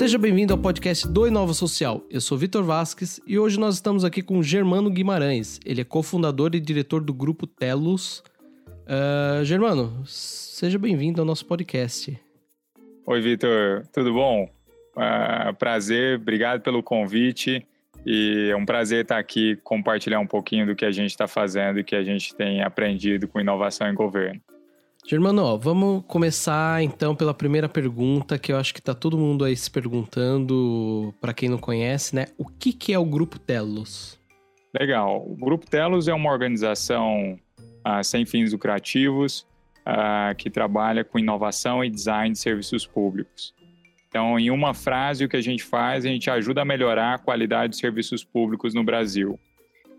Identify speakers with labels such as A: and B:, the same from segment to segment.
A: Seja bem-vindo ao podcast do Inova Social. Eu sou Vitor Vasques e hoje nós estamos aqui com Germano Guimarães. Ele é cofundador e diretor do grupo Telos. Uh, Germano, seja bem-vindo ao nosso podcast.
B: Oi, Vitor, tudo bom? Uh, prazer, obrigado pelo convite. E é um prazer estar aqui compartilhar um pouquinho do que a gente está fazendo e que a gente tem aprendido com inovação em governo.
A: Germano, vamos começar então pela primeira pergunta que eu acho que está todo mundo aí se perguntando, para quem não conhece, né? O que, que é o Grupo Telos?
B: Legal. O Grupo Telos é uma organização uh, sem fins lucrativos uh, que trabalha com inovação e design de serviços públicos. Então, em uma frase, o que a gente faz, a gente ajuda a melhorar a qualidade dos serviços públicos no Brasil.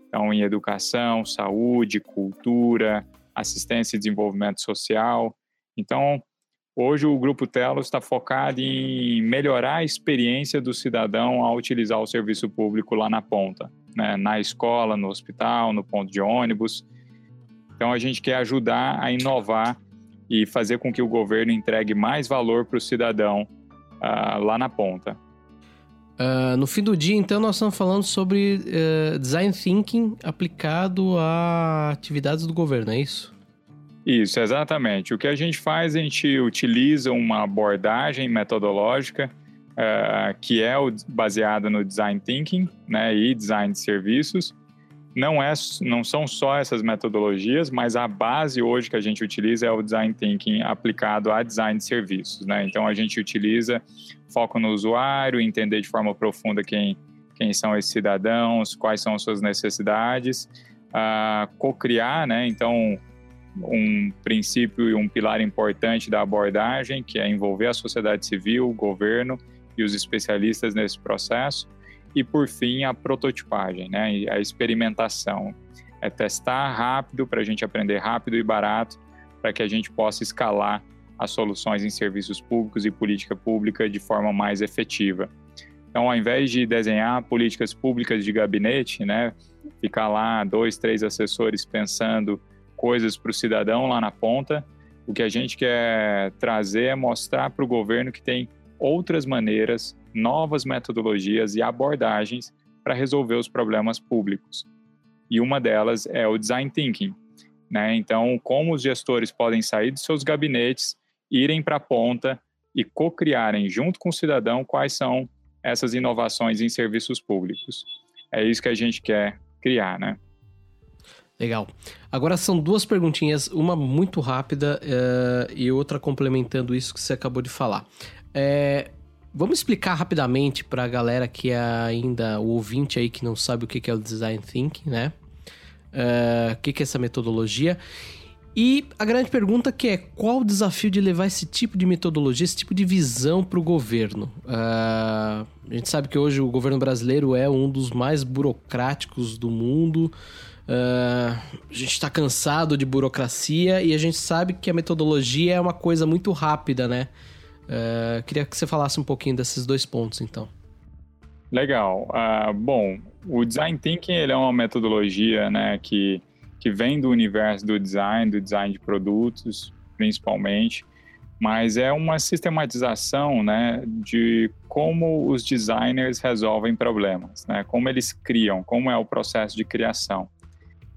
B: Então, em educação, saúde, cultura, assistência e desenvolvimento social. Então, hoje o Grupo Telos está focado em melhorar a experiência do cidadão ao utilizar o serviço público lá na ponta, né? na escola, no hospital, no ponto de ônibus. Então, a gente quer ajudar a inovar e fazer com que o governo entregue mais valor para o cidadão uh, lá na ponta.
A: Uh, no fim do dia, então, nós estamos falando sobre uh, design thinking aplicado a atividades do governo, é isso?
B: Isso, exatamente. O que a gente faz, a gente utiliza uma abordagem metodológica uh, que é baseada no design thinking né, e design de serviços, não, é, não são só essas metodologias, mas a base hoje que a gente utiliza é o design thinking aplicado a design de serviços. Né? Então a gente utiliza foco no usuário, entender de forma profunda quem, quem são esses cidadãos, quais são as suas necessidades, uh, co-criar, né? então um princípio e um pilar importante da abordagem, que é envolver a sociedade civil, o governo e os especialistas nesse processo e, por fim, a prototipagem, né? a experimentação. É testar rápido para a gente aprender rápido e barato para que a gente possa escalar as soluções em serviços públicos e política pública de forma mais efetiva. Então, ao invés de desenhar políticas públicas de gabinete, né, ficar lá dois, três assessores pensando coisas para o cidadão lá na ponta, o que a gente quer trazer é mostrar para o governo que tem outras maneiras novas metodologias e abordagens para resolver os problemas públicos. E uma delas é o design thinking. Né? Então, como os gestores podem sair de seus gabinetes, irem para a ponta e co-criarem junto com o cidadão quais são essas inovações em serviços públicos. É isso que a gente quer criar, né?
A: Legal. Agora são duas perguntinhas, uma muito rápida uh, e outra complementando isso que você acabou de falar. É, Vamos explicar rapidamente para a galera que é ainda o ouvinte aí que não sabe o que é o design thinking, né? Uh, o que é essa metodologia? E a grande pergunta que é qual o desafio de levar esse tipo de metodologia, esse tipo de visão para o governo? Uh, a gente sabe que hoje o governo brasileiro é um dos mais burocráticos do mundo. Uh, a gente está cansado de burocracia e a gente sabe que a metodologia é uma coisa muito rápida, né? Uh, queria que você falasse um pouquinho desses dois pontos, então.
B: Legal. Uh, bom, o design thinking ele é uma metodologia, né, que que vem do universo do design, do design de produtos, principalmente, mas é uma sistematização, né, de como os designers resolvem problemas, né, como eles criam, como é o processo de criação.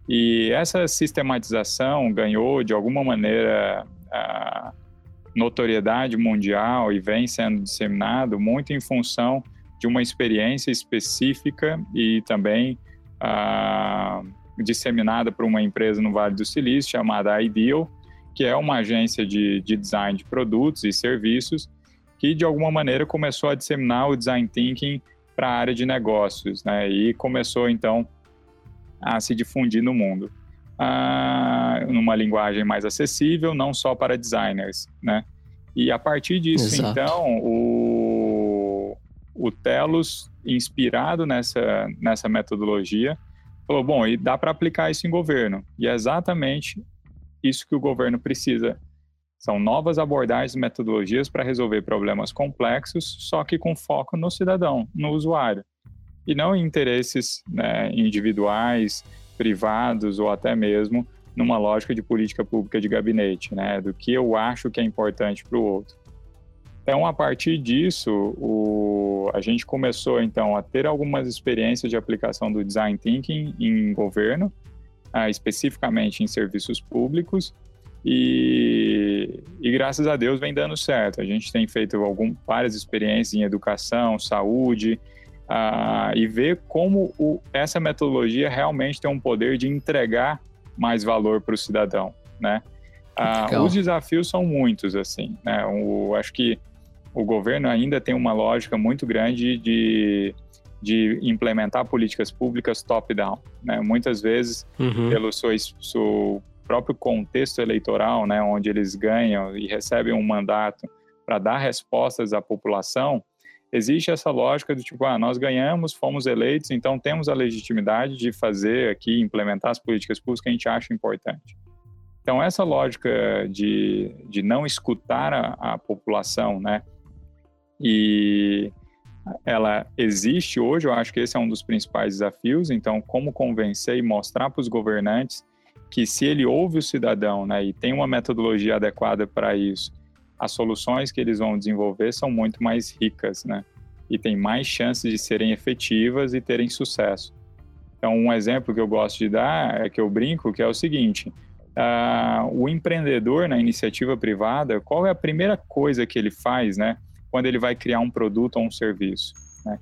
B: E essa sistematização ganhou de alguma maneira uh, notoriedade mundial e vem sendo disseminado muito em função de uma experiência específica e também ah, disseminada por uma empresa no Vale do Silício chamada Ideal, que é uma agência de, de design de produtos e serviços que de alguma maneira começou a disseminar o design thinking para a área de negócios, né? E começou então a se difundir no mundo ah, numa linguagem mais acessível, não só para designers, né? E a partir disso, Exato. então, o, o Telos, inspirado nessa, nessa metodologia, falou, bom, e dá para aplicar isso em governo. E é exatamente isso que o governo precisa. São novas abordagens e metodologias para resolver problemas complexos, só que com foco no cidadão, no usuário. E não em interesses né, individuais, privados ou até mesmo numa lógica de política pública de gabinete, né? Do que eu acho que é importante para o outro. Então, a partir disso, o, a gente começou então a ter algumas experiências de aplicação do design thinking em governo, uh, especificamente em serviços públicos, e, e, graças a Deus vem dando certo. A gente tem feito algum, várias experiências em educação, saúde, uh, e ver como o, essa metodologia realmente tem um poder de entregar mais valor para o cidadão, né? Uh, os desafios são muitos, assim, né? O, acho que o governo ainda tem uma lógica muito grande de, de implementar políticas públicas top-down. Né? Muitas vezes, uhum. pelo seu, seu, próprio contexto eleitoral, né, onde eles ganham e recebem um mandato para dar respostas à população, existe essa lógica do tipo, ah, nós ganhamos, fomos eleitos, então temos a legitimidade de fazer aqui, implementar as políticas públicas que a gente acha importante. Então, essa lógica de, de não escutar a, a população, né, e ela existe hoje, eu acho que esse é um dos principais desafios. Então, como convencer e mostrar para os governantes que se ele ouve o cidadão né, e tem uma metodologia adequada para isso, as soluções que eles vão desenvolver são muito mais ricas, né? E tem mais chances de serem efetivas e terem sucesso. Então, um exemplo que eu gosto de dar é que eu brinco, que é o seguinte: uh, o empreendedor na iniciativa privada, qual é a primeira coisa que ele faz, né? quando ele vai criar um produto ou um serviço. Né?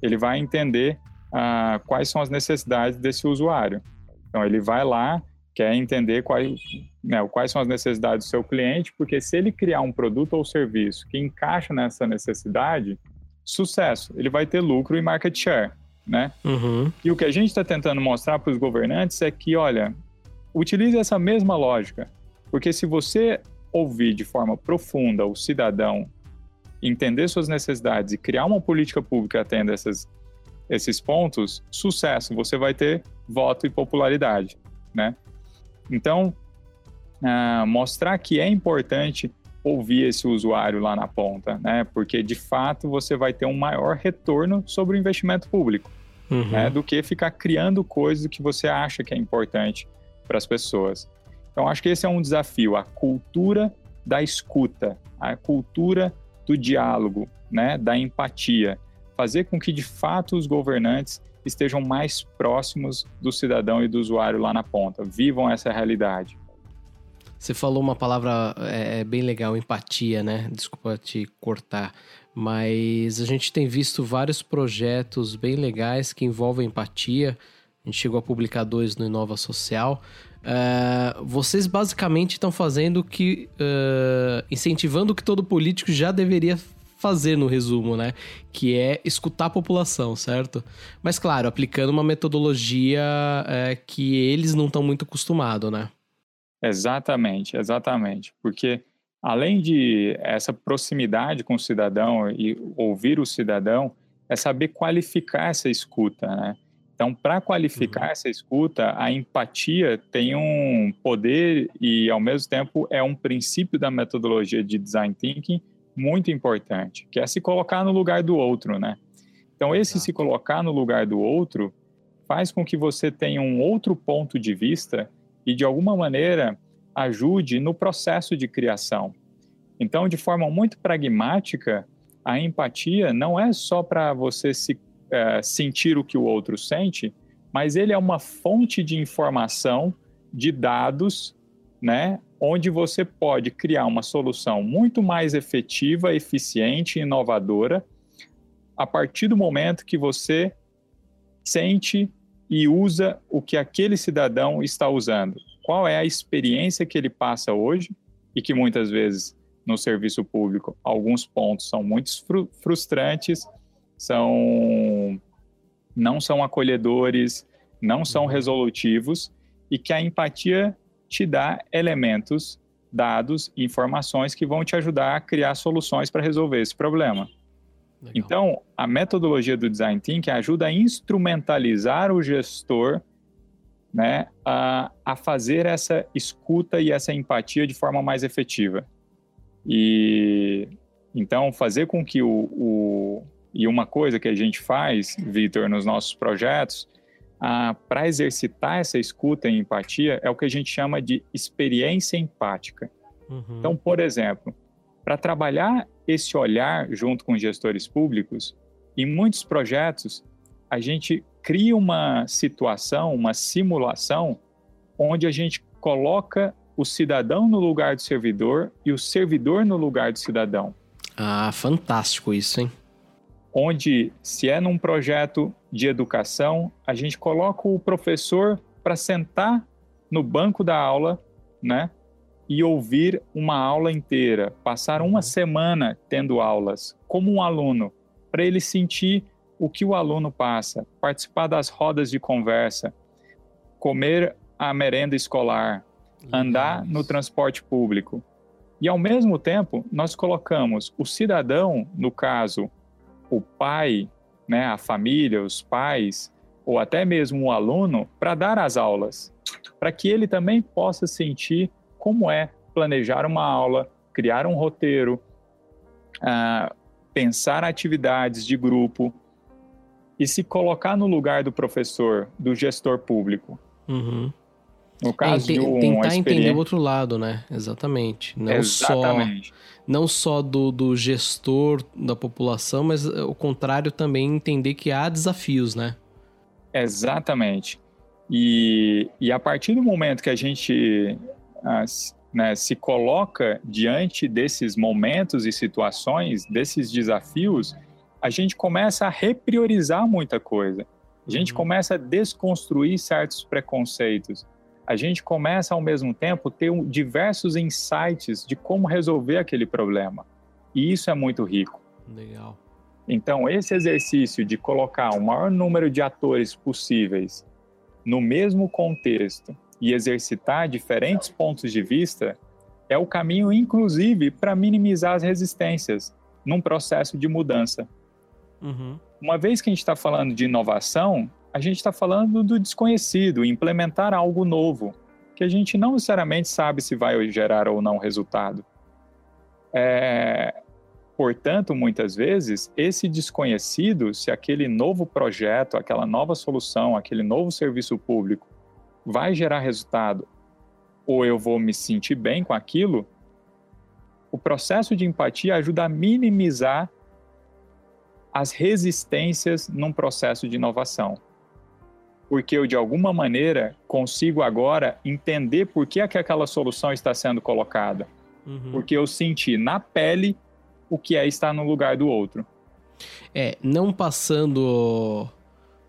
B: Ele vai entender ah, quais são as necessidades desse usuário. Então, ele vai lá, quer entender quais, né, quais são as necessidades do seu cliente, porque se ele criar um produto ou serviço que encaixa nessa necessidade, sucesso, ele vai ter lucro e market share. Né? Uhum. E o que a gente está tentando mostrar para os governantes é que, olha, utilize essa mesma lógica, porque se você ouvir de forma profunda o cidadão entender suas necessidades e criar uma política pública que atenda essas, esses pontos, sucesso, você vai ter voto e popularidade, né? Então, uh, mostrar que é importante ouvir esse usuário lá na ponta, né? Porque de fato você vai ter um maior retorno sobre o investimento público, uhum. né? Do que ficar criando coisas que você acha que é importante para as pessoas. Então, acho que esse é um desafio, a cultura da escuta, a cultura do diálogo, né, da empatia, fazer com que de fato os governantes estejam mais próximos do cidadão e do usuário lá na ponta, vivam essa realidade.
A: Você falou uma palavra é, é bem legal, empatia, né? Desculpa te cortar, mas a gente tem visto vários projetos bem legais que envolvem empatia. A gente chegou a publicar dois no Inova Social. Uh, vocês basicamente estão fazendo que. Uh, incentivando o que todo político já deveria fazer no resumo, né? Que é escutar a população, certo? Mas, claro, aplicando uma metodologia que eles não estão muito acostumados, né?
B: Exatamente, exatamente. Porque além de essa proximidade com o cidadão e ouvir o cidadão, é saber qualificar essa escuta, né? Então, para qualificar uhum. essa escuta, a empatia tem um poder e, ao mesmo tempo, é um princípio da metodologia de design thinking muito importante, que é se colocar no lugar do outro, né? Então, esse se colocar no lugar do outro faz com que você tenha um outro ponto de vista e, de alguma maneira, ajude no processo de criação. Então, de forma muito pragmática, a empatia não é só para você se é, sentir o que o outro sente, mas ele é uma fonte de informação, de dados, né, onde você pode criar uma solução muito mais efetiva, eficiente, inovadora, a partir do momento que você sente e usa o que aquele cidadão está usando. Qual é a experiência que ele passa hoje e que muitas vezes no serviço público alguns pontos são muito frustrantes são não são acolhedores, não são uhum. resolutivos e que a empatia te dá elementos, dados, informações que vão te ajudar a criar soluções para resolver esse problema. Legal. Então, a metodologia do design thinking ajuda a instrumentalizar o gestor né, a, a fazer essa escuta e essa empatia de forma mais efetiva. E então fazer com que o, o, e uma coisa que a gente faz, Vitor, nos nossos projetos, para exercitar essa escuta e empatia, é o que a gente chama de experiência empática. Uhum. Então, por exemplo, para trabalhar esse olhar junto com gestores públicos, em muitos projetos, a gente cria uma situação, uma simulação, onde a gente coloca o cidadão no lugar do servidor e o servidor no lugar do cidadão.
A: Ah, fantástico isso, hein?
B: Onde, se é num projeto de educação, a gente coloca o professor para sentar no banco da aula, né? E ouvir uma aula inteira, passar uma uhum. semana tendo aulas, como um aluno, para ele sentir o que o aluno passa, participar das rodas de conversa, comer a merenda escolar, andar no transporte público. E, ao mesmo tempo, nós colocamos o cidadão, no caso, o pai, né, a família, os pais, ou até mesmo o aluno, para dar as aulas, para que ele também possa sentir como é planejar uma aula, criar um roteiro, uh, pensar atividades de grupo e se colocar no lugar do professor, do gestor público.
A: Uhum. No caso é, de um, tentar entender o outro lado, né? Exatamente. Não Exatamente. só não só do, do gestor da população, mas o contrário também entender que há desafios, né?
B: Exatamente. E, e a partir do momento que a gente ah, né, se coloca diante desses momentos e situações, desses desafios, a gente começa a repriorizar muita coisa. A gente uhum. começa a desconstruir certos preconceitos a gente começa ao mesmo tempo ter um, diversos insights de como resolver aquele problema. E isso é muito rico.
A: Legal.
B: Então, esse exercício de colocar o maior número de atores possíveis no mesmo contexto e exercitar diferentes pontos de vista é o caminho, inclusive, para minimizar as resistências num processo de mudança. Uhum. Uma vez que a gente está falando de inovação, a gente está falando do desconhecido, implementar algo novo, que a gente não necessariamente sabe se vai gerar ou não resultado. É, portanto, muitas vezes, esse desconhecido, se aquele novo projeto, aquela nova solução, aquele novo serviço público vai gerar resultado, ou eu vou me sentir bem com aquilo, o processo de empatia ajuda a minimizar as resistências num processo de inovação porque eu, de alguma maneira, consigo agora entender por que, é que aquela solução está sendo colocada. Uhum. Porque eu senti na pele o que é estar no lugar do outro.
A: É, não passando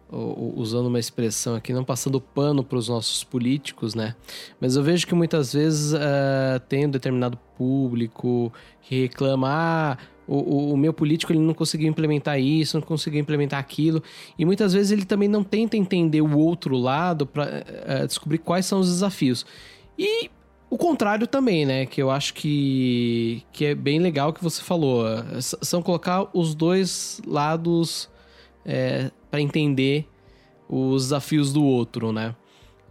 A: usando uma expressão aqui, não passando pano para os nossos políticos, né? Mas eu vejo que muitas vezes uh, tem um determinado público que reclama, ah, o, o, meu político ele não conseguiu implementar isso, não conseguiu implementar aquilo. E muitas vezes ele também não tenta entender o outro lado para uh, eh, descobrir quais são os desafios. E o contrário também, né? Que eu acho que, que é bem legal que você falou. São colocar os dois lados é, para entender os desafios do outro, né?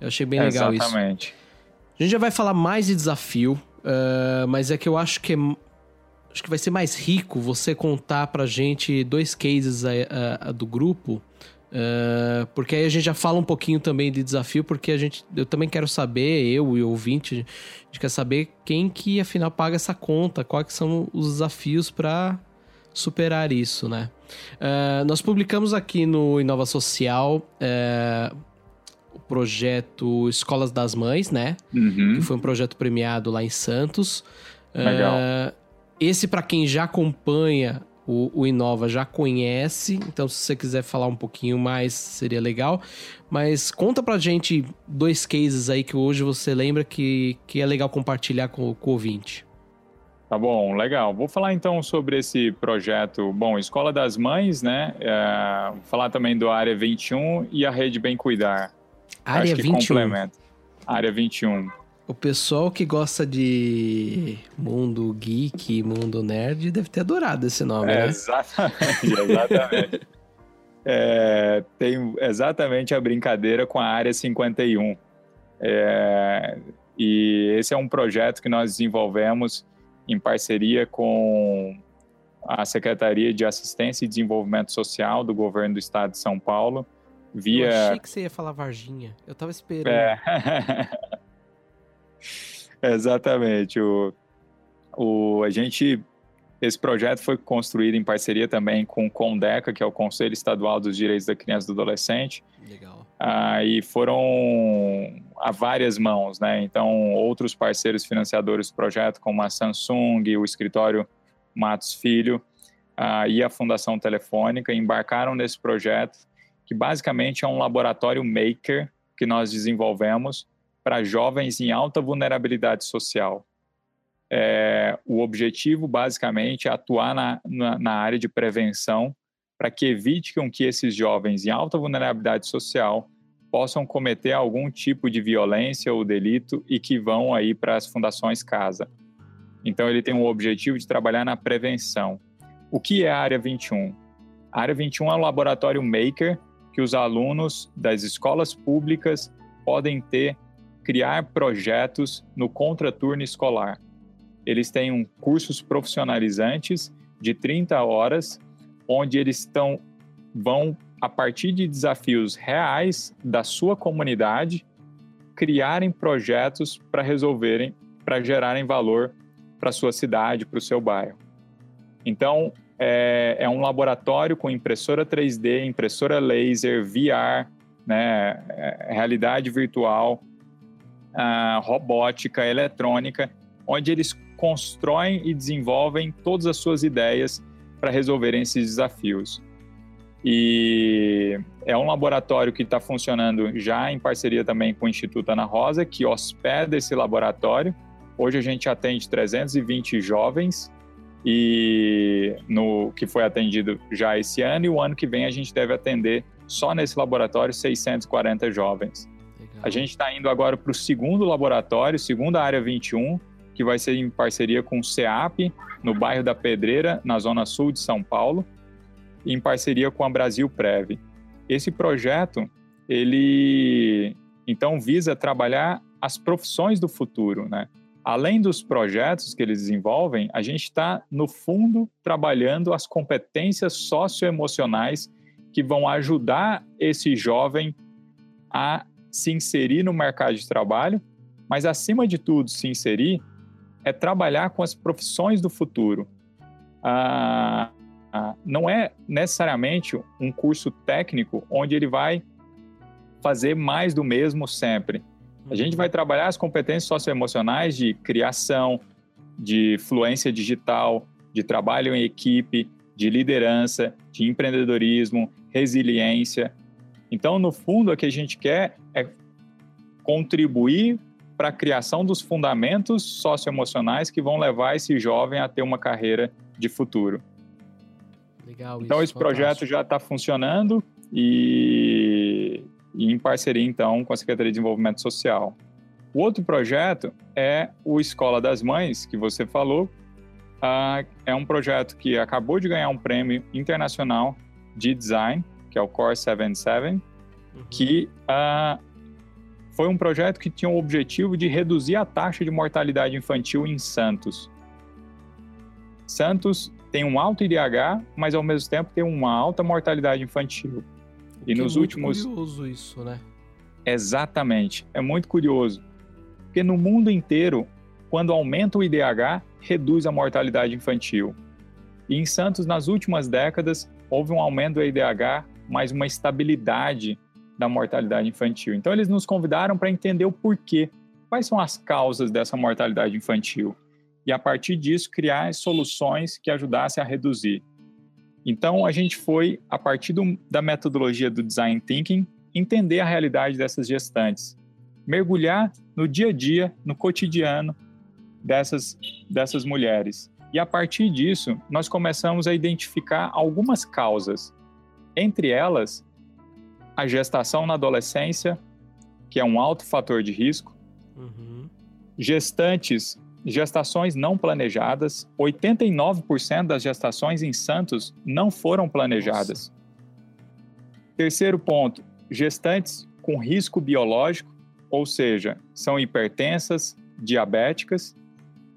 A: Eu achei bem legal
B: Exatamente.
A: isso. Exatamente. A gente já vai falar mais de desafio, uh, mas é que eu acho que é acho que vai ser mais rico você contar pra gente dois cases a, a, do grupo. Uh, porque aí a gente já fala um pouquinho também de desafio, porque a gente, eu também quero saber, eu e o ouvinte, a gente quer saber quem que afinal paga essa conta, quais são os desafios para superar isso, né? Uh, nós publicamos aqui no Inova Social uh, o projeto Escolas das Mães, né? Uhum. Que foi um projeto premiado lá em Santos.
B: Legal.
A: Esse, para quem já acompanha o, o, Inova, já conhece. Então, se você quiser falar um pouquinho mais, seria legal. Mas conta pra gente dois cases aí que hoje você lembra que, que é legal compartilhar com, com o ouvinte.
B: Tá bom, legal. Vou falar então sobre esse projeto. Bom, Escola das Mães, né? É, vou falar também do Área 21 e a Rede Bem Cuidar.
A: Área Acho que 21. complementa.
B: Área 21.
A: O pessoal que gosta de mundo geek, mundo nerd, deve ter adorado esse nome, é,
B: né? Exatamente, exatamente. é, tem exatamente a brincadeira com a Área 51. É, e esse é um projeto que nós desenvolvemos em parceria com a Secretaria de Assistência e Desenvolvimento Social do Governo do Estado de São Paulo, via... Eu
A: achei que você ia falar Varginha. Eu tava esperando.
B: É... Exatamente. O, o, a gente Esse projeto foi construído em parceria também com o CONDECA, que é o Conselho Estadual dos Direitos da Criança e do Adolescente.
A: Legal.
B: Ah, e foram a várias mãos, né? Então, outros parceiros financiadores do projeto, como a Samsung, o escritório Matos Filho ah, e a Fundação Telefônica, embarcaram nesse projeto, que basicamente é um laboratório maker que nós desenvolvemos para jovens em alta vulnerabilidade social é, o objetivo basicamente é atuar na, na, na área de prevenção para que evite que esses jovens em alta vulnerabilidade social possam cometer algum tipo de violência ou delito e que vão aí para as fundações casa. Então ele tem o objetivo de trabalhar na prevenção. O que é a área 21? A área 21 é um laboratório maker que os alunos das escolas públicas podem ter criar projetos no contraturno escolar eles têm um cursos profissionalizantes de 30 horas, onde eles estão vão a partir de desafios reais da sua comunidade criarem projetos para resolverem, para gerarem valor para sua cidade, para o seu bairro. Então é, é, um laboratório com impressora 3D, impressora laser, VR, né, é, realidade virtual, robótica, eletrônica, onde eles constroem e desenvolvem todas as suas ideias para resolverem esses desafios. E é um laboratório que está funcionando já em parceria também com o Instituto Ana Rosa, que hospeda esse laboratório. Hoje a gente atende 320 jovens e no que foi atendido já esse ano e o ano que vem a gente deve atender só nesse laboratório 640 jovens. A gente está indo agora para o segundo laboratório, segunda área 21, que vai ser em parceria com o CEAP, no bairro da Pedreira, na zona sul de São Paulo, em parceria com a Brasil Prev. Esse projeto, ele então visa trabalhar as profissões do futuro, né? Além dos projetos que eles desenvolvem, a gente está, no fundo, trabalhando as competências socioemocionais que vão ajudar esse jovem a se inserir no mercado de trabalho, mas, acima de tudo, se inserir é trabalhar com as profissões do futuro. Ah, ah, não é necessariamente um curso técnico onde ele vai fazer mais do mesmo sempre. A gente vai trabalhar as competências socioemocionais de criação, de fluência digital, de trabalho em equipe, de liderança, de empreendedorismo, resiliência. Então, no fundo, o que a gente quer é contribuir para a criação dos fundamentos socioemocionais que vão levar esse jovem a ter uma carreira de futuro. Legal. Então, esse fantástico. projeto já está funcionando e, e, em parceria, então, com a Secretaria de Desenvolvimento Social. O outro projeto é o Escola das Mães, que você falou. Uh, é um projeto que acabou de ganhar um prêmio internacional de design, que é o Core 77, uhum. que uh, foi um projeto que tinha o objetivo de reduzir a taxa de mortalidade infantil em Santos. Santos tem um alto IDH, mas ao mesmo tempo tem uma alta mortalidade infantil.
A: O e nos é últimos. curioso isso, né?
B: Exatamente. É muito curioso. Porque no mundo inteiro, quando aumenta o IDH, reduz a mortalidade infantil. E em Santos, nas últimas décadas, houve um aumento do IDH, mas uma estabilidade da mortalidade infantil. Então, eles nos convidaram para entender o porquê, quais são as causas dessa mortalidade infantil, e a partir disso criar soluções que ajudassem a reduzir. Então, a gente foi, a partir do, da metodologia do Design Thinking, entender a realidade dessas gestantes, mergulhar no dia a dia, no cotidiano dessas, dessas mulheres. E a partir disso, nós começamos a identificar algumas causas. Entre elas, a gestação na adolescência, que é um alto fator de risco, uhum. gestantes, gestações não planejadas, 89% das gestações em Santos não foram planejadas. Nossa. Terceiro ponto, gestantes com risco biológico, ou seja, são hipertensas, diabéticas,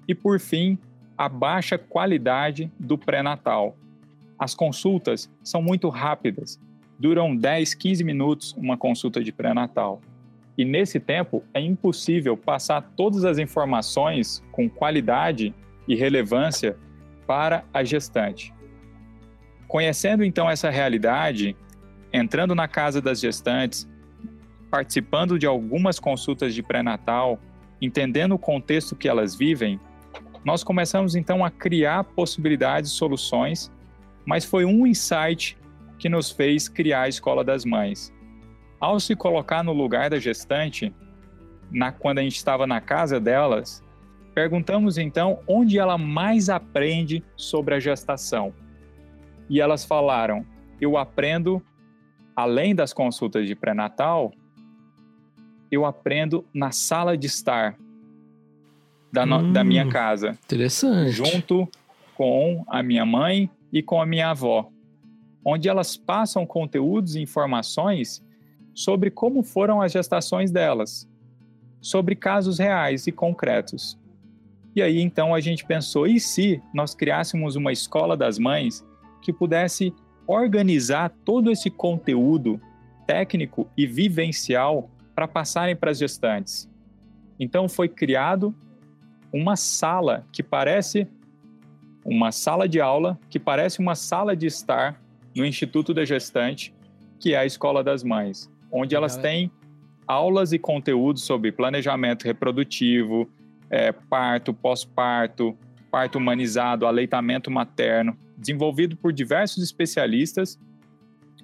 B: e por fim, a baixa qualidade do pré-natal. As consultas são muito rápidas, duram 10, 15 minutos uma consulta de pré-natal. E nesse tempo é impossível passar todas as informações com qualidade e relevância para a gestante. Conhecendo então essa realidade, entrando na casa das gestantes, participando de algumas consultas de pré-natal, entendendo o contexto que elas vivem, nós começamos então a criar possibilidades, soluções, mas foi um insight que nos fez criar a Escola das Mães. Ao se colocar no lugar da gestante, na, quando a gente estava na casa delas, perguntamos então onde ela mais aprende sobre a gestação. E elas falaram: eu aprendo, além das consultas de pré-natal, eu aprendo na sala de estar da, hum, da minha casa.
A: Interessante.
B: Junto com a minha mãe e com a minha avó. Onde elas passam conteúdos e informações sobre como foram as gestações delas, sobre casos reais e concretos. E aí então a gente pensou: e se nós criássemos uma escola das mães que pudesse organizar todo esse conteúdo técnico e vivencial para passarem para as gestantes? Então foi criado uma sala que parece uma sala de aula, que parece uma sala de estar no Instituto da Gestante, que é a Escola das Mães, onde elas têm aulas e conteúdos sobre planejamento reprodutivo, é, parto, pós-parto, parto humanizado, aleitamento materno, desenvolvido por diversos especialistas,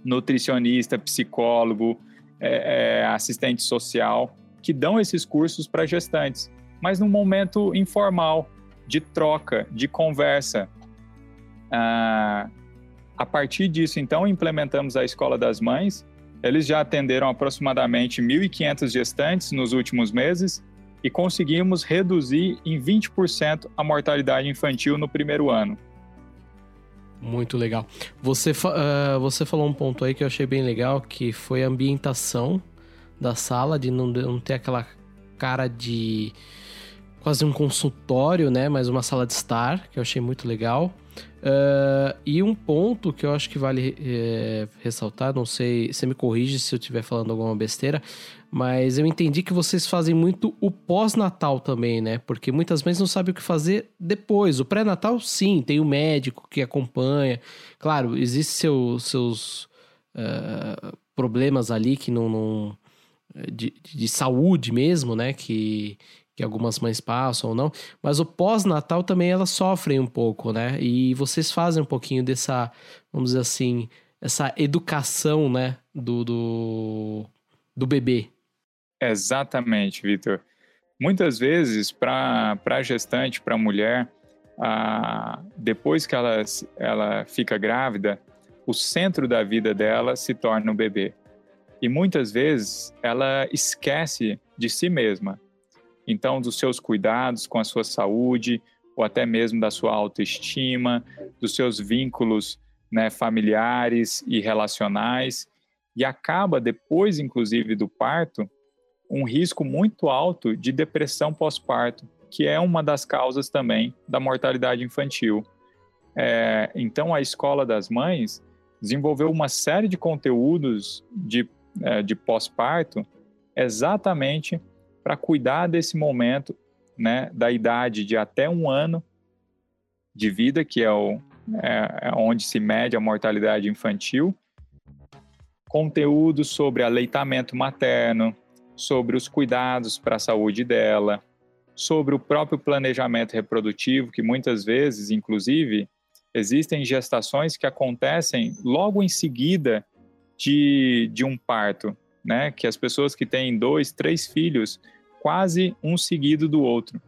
B: nutricionista, psicólogo, é, é, assistente social, que dão esses cursos para gestantes mas num momento informal, de troca, de conversa. Ah, a partir disso, então, implementamos a Escola das Mães. Eles já atenderam aproximadamente 1.500 gestantes nos últimos meses e conseguimos reduzir em 20% a mortalidade infantil no primeiro ano.
A: Muito legal. Você, uh, você falou um ponto aí que eu achei bem legal, que foi a ambientação da sala, de não, não ter aquela cara de quase um consultório, né? Mas uma sala de estar, que eu achei muito legal. Uh, e um ponto que eu acho que vale é, ressaltar, não sei, você me corrige se eu estiver falando alguma besteira, mas eu entendi que vocês fazem muito o pós-natal também, né? Porque muitas mães não sabem o que fazer depois. O pré-natal, sim, tem o médico que acompanha. Claro, existem seu, seus uh, problemas ali que não. não de, de saúde mesmo, né? Que, que algumas mães passam ou não, mas o pós-natal também elas sofrem um pouco, né? E vocês fazem um pouquinho dessa, vamos dizer assim, essa educação, né, do, do, do bebê.
B: Exatamente, Vitor. Muitas vezes, para a gestante, para a mulher, a, depois que ela, ela fica grávida, o centro da vida dela se torna o bebê. E muitas vezes ela esquece de si mesma então dos seus cuidados com a sua saúde, ou até mesmo da sua autoestima, dos seus vínculos né, familiares e relacionais, e acaba depois, inclusive, do parto, um risco muito alto de depressão pós-parto, que é uma das causas também da mortalidade infantil. É, então, a Escola das Mães desenvolveu uma série de conteúdos de, é, de pós-parto exatamente para cuidar desse momento, né, da idade de até um ano de vida, que é, o, é, é onde se mede a mortalidade infantil, conteúdo sobre aleitamento materno, sobre os cuidados para a saúde dela, sobre o próprio planejamento reprodutivo, que muitas vezes, inclusive, existem gestações que acontecem logo em seguida de, de um parto, né? Que as pessoas que têm dois, três filhos quase um seguido do outro.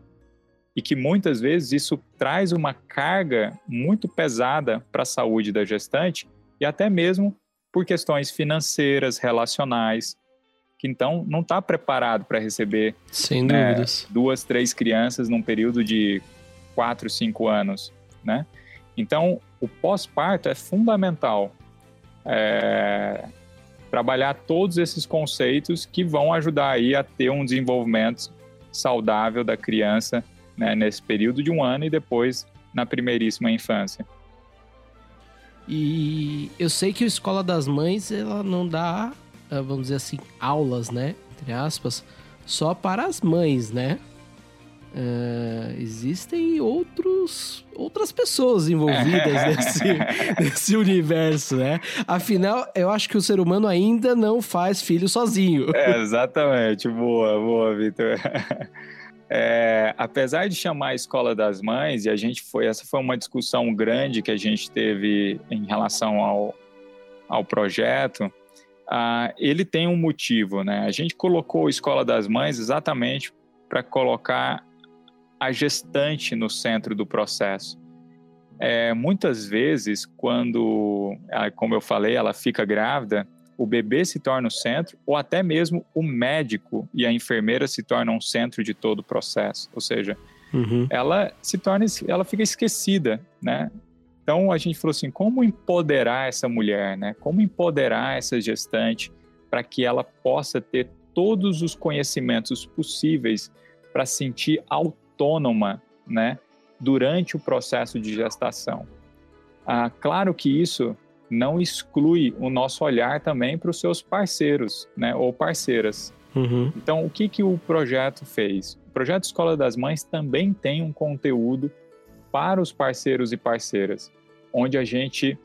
B: E que muitas vezes isso traz uma carga muito pesada para a saúde da gestante e até mesmo por questões financeiras, relacionais, que então não está preparado para receber
A: Sem né, dúvidas.
B: duas, três crianças num período de quatro, cinco anos, né? Então, o pós-parto é fundamental. É, trabalhar todos esses conceitos que vão ajudar aí a ter um desenvolvimento saudável da criança né, nesse período de um ano e depois na primeiríssima infância.
A: E eu sei que a Escola das Mães ela não dá, eh, vamos dizer assim, aulas, né, entre aspas, só para as mães, né? Uh, existem outros, outras pessoas envolvidas nesse, nesse universo, né? Afinal, eu acho que o ser humano ainda não faz filho sozinho.
B: É, exatamente. Boa, boa, Vitor. É, apesar de chamar a escola das mães, e a gente foi, essa foi uma discussão grande que a gente teve em relação ao, ao projeto, uh, ele tem um motivo, né? A gente colocou a escola das mães exatamente para colocar a gestante no centro do processo. É, muitas vezes, quando, como eu falei, ela fica grávida, o bebê se torna o centro, ou até mesmo o médico e a enfermeira se tornam o centro de todo o processo. Ou seja, uhum. ela se torna, ela fica esquecida, né? Então a gente falou assim, como empoderar essa mulher, né? Como empoderar essa gestante para que ela possa ter todos os conhecimentos possíveis para sentir autônoma, né? Durante o processo de gestação. Ah, claro que isso não exclui o nosso olhar também para os seus parceiros, né, ou parceiras. Uhum. Então, o que, que o projeto fez? O projeto Escola das Mães também tem um conteúdo para os parceiros e parceiras, onde a gente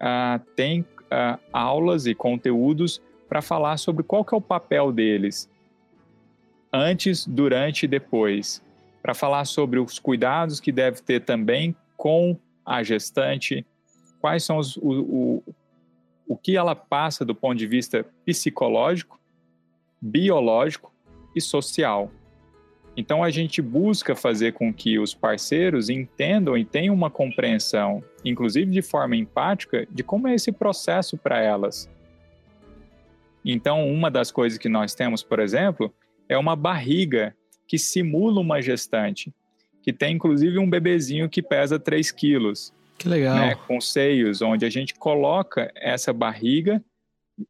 B: uh, tem uh, aulas e conteúdos para falar sobre qual que é o papel deles antes, durante e depois, para falar sobre os cuidados que deve ter também com a gestante, quais são os, o, o, o que ela passa do ponto de vista psicológico, biológico e social. Então a gente busca fazer com que os parceiros entendam e tenham uma compreensão, inclusive de forma empática, de como é esse processo para elas. Então, uma das coisas que nós temos, por exemplo, é uma barriga que simula uma gestante, que tem inclusive um bebezinho que pesa 3 quilos.
A: Que legal. Né,
B: com seios, onde a gente coloca essa barriga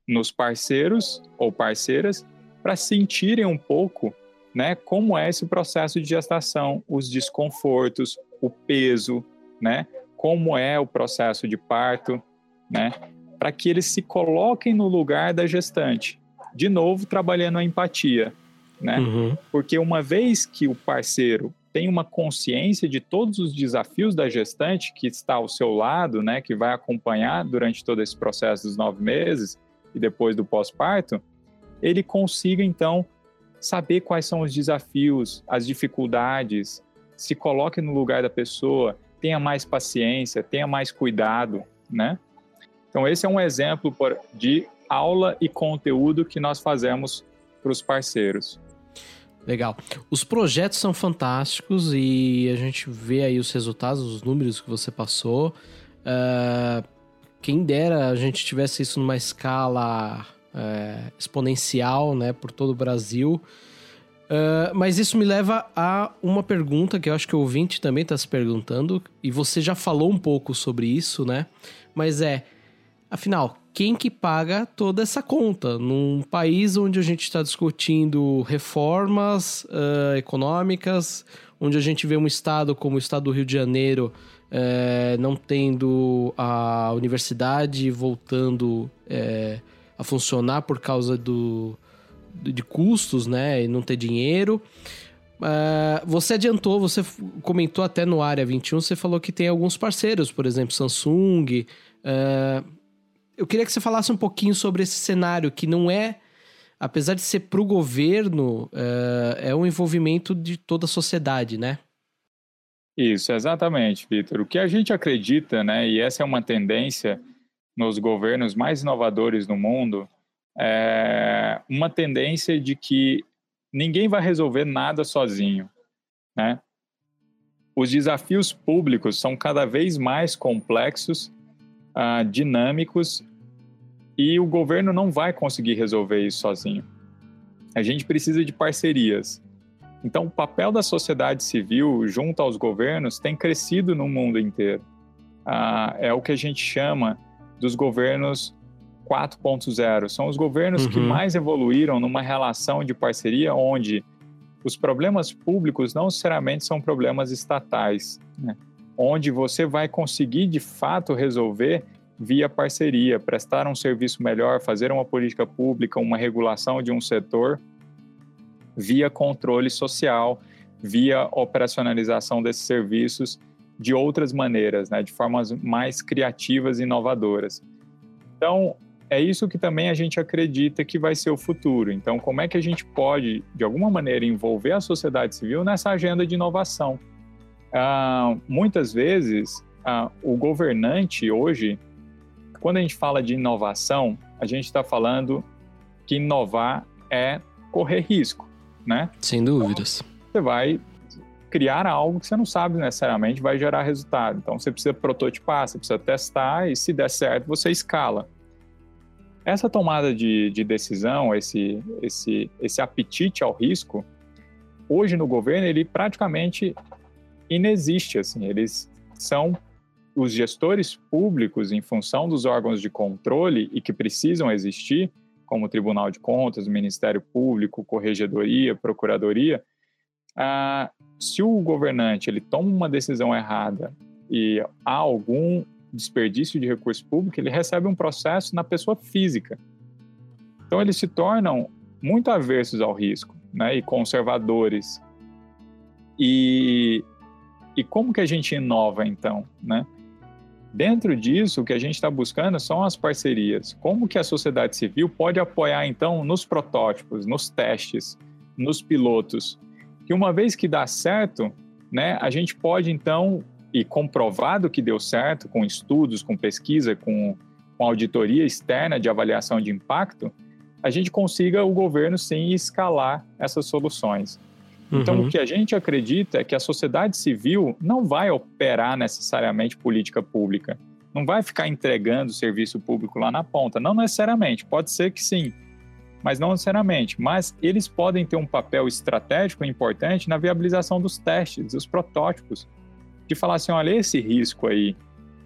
B: nos parceiros ou parceiras para sentirem um pouco né, como é esse processo de gestação, os desconfortos, o peso, né, como é o processo de parto, né, para que eles se coloquem no lugar da gestante. De novo, trabalhando a empatia, né? Uhum. Porque uma vez que o parceiro tem uma consciência de todos os desafios da gestante que está ao seu lado, né, que vai acompanhar durante todo esse processo dos nove meses e depois do pós-parto, ele consiga então saber quais são os desafios, as dificuldades, se coloque no lugar da pessoa, tenha mais paciência, tenha mais cuidado, né? Então esse é um exemplo de aula e conteúdo que nós fazemos para os parceiros.
A: Legal. Os projetos são fantásticos e a gente vê aí os resultados, os números que você passou. Uh, quem dera a gente tivesse isso numa escala uh, exponencial, né, por todo o Brasil. Uh, mas isso me leva a uma pergunta que eu acho que o ouvinte também está se perguntando, e você já falou um pouco sobre isso, né? Mas é, afinal, quem que paga toda essa conta num país onde a gente está discutindo reformas uh, econômicas, onde a gente vê um estado como o estado do Rio de Janeiro uh, não tendo a universidade voltando uh, a funcionar por causa do, de custos, né, e não ter dinheiro. Uh, você adiantou, você comentou até no Área 21, você falou que tem alguns parceiros, por exemplo, Samsung. Uh, eu queria que você falasse um pouquinho sobre esse cenário, que não é, apesar de ser para o governo, é, é um envolvimento de toda a sociedade, né?
B: Isso, exatamente, Vitor. O que a gente acredita, né, e essa é uma tendência nos governos mais inovadores do mundo, é uma tendência de que ninguém vai resolver nada sozinho, né? Os desafios públicos são cada vez mais complexos uh, dinâmicos e o governo não vai conseguir resolver isso sozinho. A gente precisa de parcerias. Então, o papel da sociedade civil junto aos governos tem crescido no mundo inteiro. Uh, é o que a gente chama dos governos 4.0. São os governos uhum. que mais evoluíram numa relação de parceria onde os problemas públicos não necessariamente são problemas estatais. Né? Onde você vai conseguir de fato resolver via parceria, prestar um serviço melhor, fazer uma política pública, uma regulação de um setor via controle social, via operacionalização desses serviços de outras maneiras, né, de formas mais criativas e inovadoras. Então, é isso que também a gente acredita que vai ser o futuro. Então, como é que a gente pode, de alguma maneira, envolver a sociedade civil nessa agenda de inovação? Ah, muitas vezes, ah, o governante hoje, quando a gente fala de inovação, a gente está falando que inovar é correr risco, né?
A: Sem dúvidas.
B: Então, você vai criar algo que você não sabe necessariamente vai gerar resultado. Então, você precisa prototipar, você precisa testar e, se der certo, você escala. Essa tomada de, de decisão, esse, esse, esse apetite ao risco, hoje no governo, ele praticamente inexiste. Assim, eles são os gestores públicos, em função dos órgãos de controle e que precisam existir, como o Tribunal de Contas, o Ministério Público, Corregedoria, Procuradoria, ah, se o governante ele toma uma decisão errada e há algum desperdício de recurso público, ele recebe um processo na pessoa física. Então, eles se tornam muito aversos ao risco né, e conservadores. E, e como que a gente inova, então? Né? Dentro disso, o que a gente está buscando são as parcerias. Como que a sociedade civil pode apoiar, então, nos protótipos, nos testes, nos pilotos? Que uma vez que dá certo, né, a gente pode, então, e comprovado que deu certo, com estudos, com pesquisa, com, com auditoria externa de avaliação de impacto, a gente consiga o governo sim escalar essas soluções. Então, uhum. o que a gente acredita é que a sociedade civil não vai operar necessariamente política pública, não vai ficar entregando serviço público lá na ponta, não necessariamente, pode ser que sim, mas não necessariamente. Mas eles podem ter um papel estratégico importante na viabilização dos testes, dos protótipos, de falar assim, olha, esse risco aí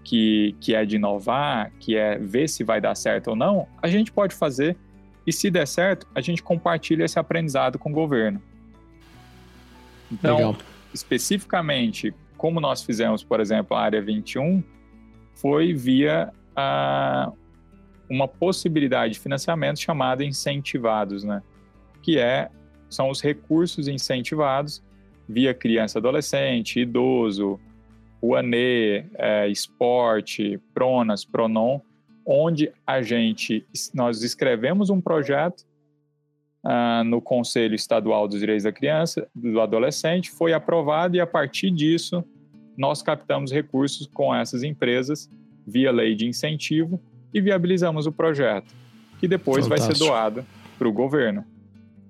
B: que, que é de inovar, que é ver se vai dar certo ou não, a gente pode fazer e se der certo, a gente compartilha esse aprendizado com o governo. Então, Legal. especificamente, como nós fizemos, por exemplo, a área 21, foi via a, uma possibilidade de financiamento chamada incentivados, né? Que é são os recursos incentivados via criança, adolescente, idoso, o ANE, é, Esporte, Pronas, Pronon, onde a gente, nós escrevemos um projeto ah, no Conselho Estadual dos Direitos da Criança, do Adolescente, foi aprovado e a partir disso nós captamos recursos com essas empresas via lei de incentivo e viabilizamos o projeto, que depois Fantástico. vai ser doado para o governo.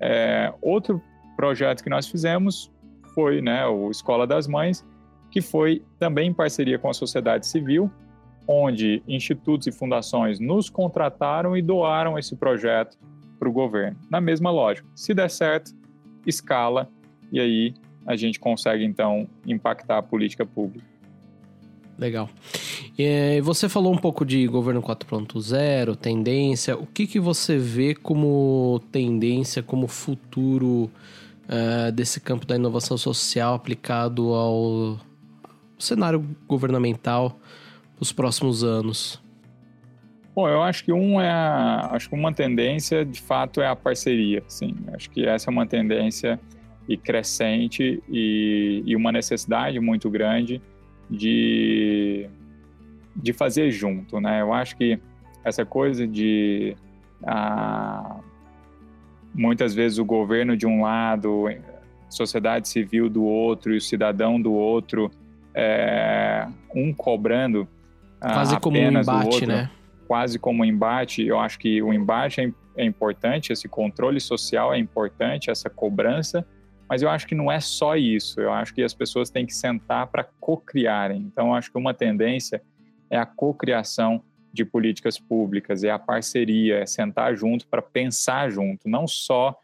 B: É, outro projeto que nós fizemos foi né, o Escola das Mães, que foi também em parceria com a sociedade civil, onde institutos e fundações nos contrataram e doaram esse projeto para o governo. Na mesma lógica, se der certo, escala e aí a gente consegue então impactar a política pública.
A: Legal. E você falou um pouco de governo 4.0, tendência. O que, que você vê como tendência, como futuro uh, desse campo da inovação social aplicado ao cenário governamental nos próximos anos?
B: Bom, eu acho que um é a, acho que uma tendência de fato é a parceria, sim. Acho que essa é uma tendência e crescente e, e uma necessidade muito grande de de fazer junto, né? Eu acho que essa coisa de ah, muitas vezes o governo de um lado, sociedade civil do outro e o cidadão do outro é, um cobrando
A: ah, quase como um embate, outro, né?
B: Quase como um embate. Eu acho que o embate é, é importante, esse controle social é importante, essa cobrança, mas eu acho que não é só isso. Eu acho que as pessoas têm que sentar para co-criarem. Então, acho que uma tendência é a co-criação de políticas públicas, é a parceria, é sentar junto para pensar junto, não só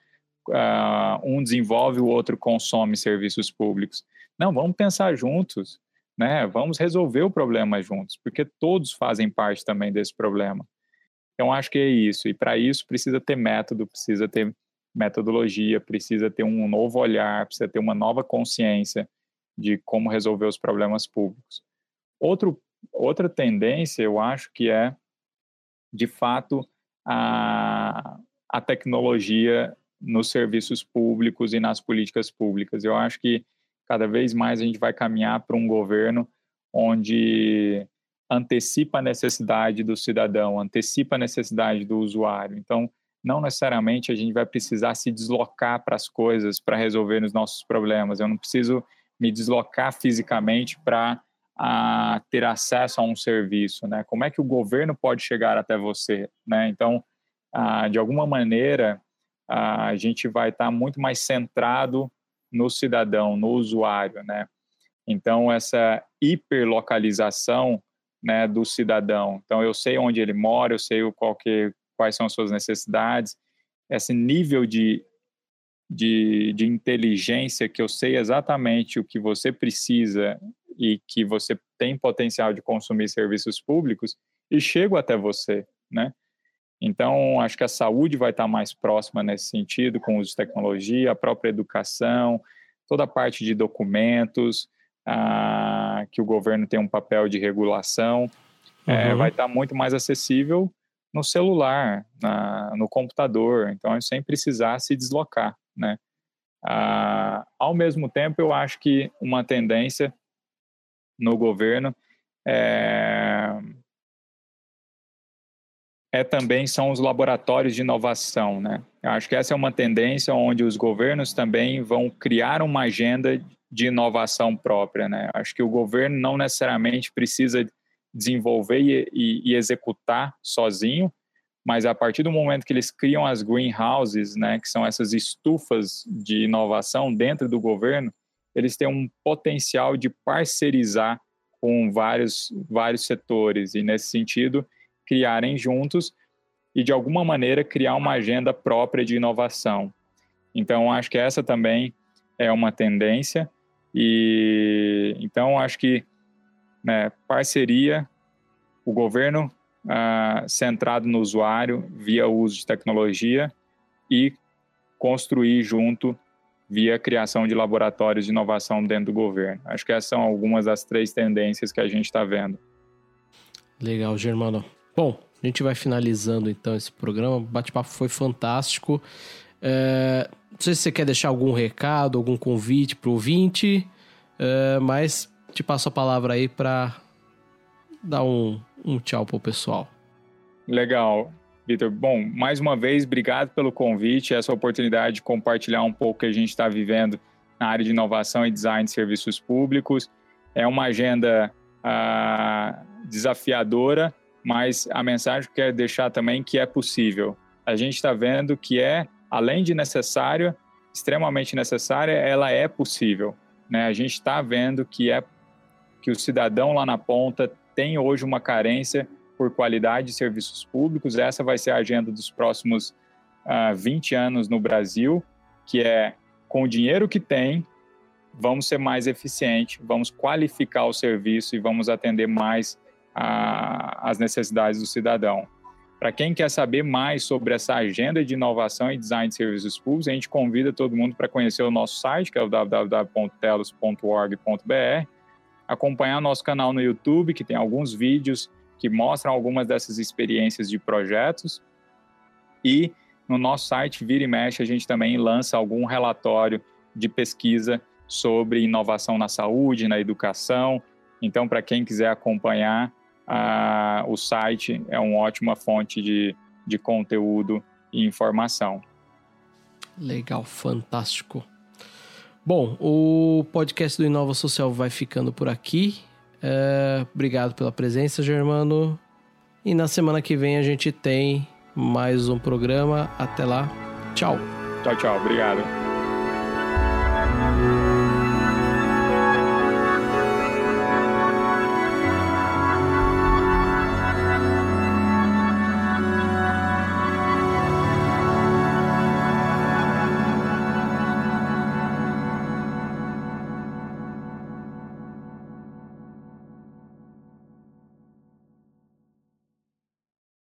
B: uh, um desenvolve, o outro consome serviços públicos. Não, vamos pensar juntos, né? Vamos resolver o problema juntos, porque todos fazem parte também desse problema. Então, acho que é isso. E para isso precisa ter método, precisa ter metodologia, precisa ter um novo olhar, precisa ter uma nova consciência de como resolver os problemas públicos. Outro, outra tendência, eu acho que é, de fato, a, a tecnologia nos serviços públicos e nas políticas públicas. Eu acho que cada vez mais a gente vai caminhar para um governo onde antecipa a necessidade do cidadão, antecipa a necessidade do usuário. Então, não necessariamente a gente vai precisar se deslocar para as coisas para resolver os nossos problemas. Eu não preciso me deslocar fisicamente para a ter acesso a um serviço, né? Como é que o governo pode chegar até você, né? Então, ah, de alguma maneira, a gente vai estar muito mais centrado no cidadão, no usuário, né? Então, essa hiperlocalização né, do cidadão. Então, eu sei onde ele mora, eu sei qual que, quais são as suas necessidades. Esse nível de, de, de inteligência que eu sei exatamente o que você precisa e que você tem potencial de consumir serviços públicos e chego até você, né? Então, acho que a saúde vai estar mais próxima nesse sentido, com o uso de tecnologia, a própria educação, toda a parte de documentos, ah, que o governo tem um papel de regulação, é, uhum. é, vai estar muito mais acessível no celular, na, no computador, então, sem precisar se deslocar, né? Ah, ao mesmo tempo, eu acho que uma tendência no governo é, é também são os laboratórios de inovação, né? Eu acho que essa é uma tendência onde os governos também vão criar uma agenda de inovação própria, né? Acho que o governo não necessariamente precisa desenvolver e, e, e executar sozinho, mas a partir do momento que eles criam as greenhouses, né, que são essas estufas de inovação dentro do governo, eles têm um potencial de parcerizar com vários, vários setores e, nesse sentido, criarem juntos e, de alguma maneira, criar uma agenda própria de inovação. Então, acho que essa também é uma tendência e, então, acho que né, parceria, o governo ah, centrado no usuário via uso de tecnologia e construir junto via criação de laboratórios de inovação dentro do governo. Acho que essas são algumas das três tendências que a gente está vendo.
A: Legal, Germano. Bom, a gente vai finalizando então esse programa. O bate-papo foi fantástico. É, não sei se você quer deixar algum recado, algum convite para o ouvinte, é, mas te passo a palavra aí para dar um, um tchau para o pessoal.
B: Legal. Vitor, bom, mais uma vez, obrigado pelo convite, essa oportunidade de compartilhar um pouco o que a gente está vivendo na área de inovação e design de serviços públicos. É uma agenda ah, desafiadora, mas a mensagem que eu quero deixar também que é possível. A gente está vendo que é, além de necessária, extremamente necessária, ela é possível. Né? A gente está vendo que é que o cidadão lá na ponta tem hoje uma carência por qualidade de serviços públicos. Essa vai ser a agenda dos próximos uh, ah, 20 anos no Brasil, que é com o dinheiro que tem, vamos ser mais eficientes, vamos qualificar o serviço e vamos atender mais as necessidades do cidadão. Para quem quer saber mais sobre essa agenda de inovação e design de serviços públicos, a gente convida todo mundo para conhecer o nosso site, que é o www.telos.org.br, acompanhar nosso canal no YouTube, que tem alguns vídeos que mostram algumas dessas experiências de projetos. E no nosso site, vira e mexe, a gente também lança algum relatório de pesquisa sobre inovação na saúde, na educação. Então, para quem quiser acompanhar, o site é uma ótima fonte de, de conteúdo e informação.
A: Legal, fantástico. Bom, o podcast do Inova Social vai ficando por aqui. É, obrigado pela presença, Germano. E na semana que vem a gente tem mais um programa. Até lá. Tchau.
B: Tchau, tchau. Obrigado.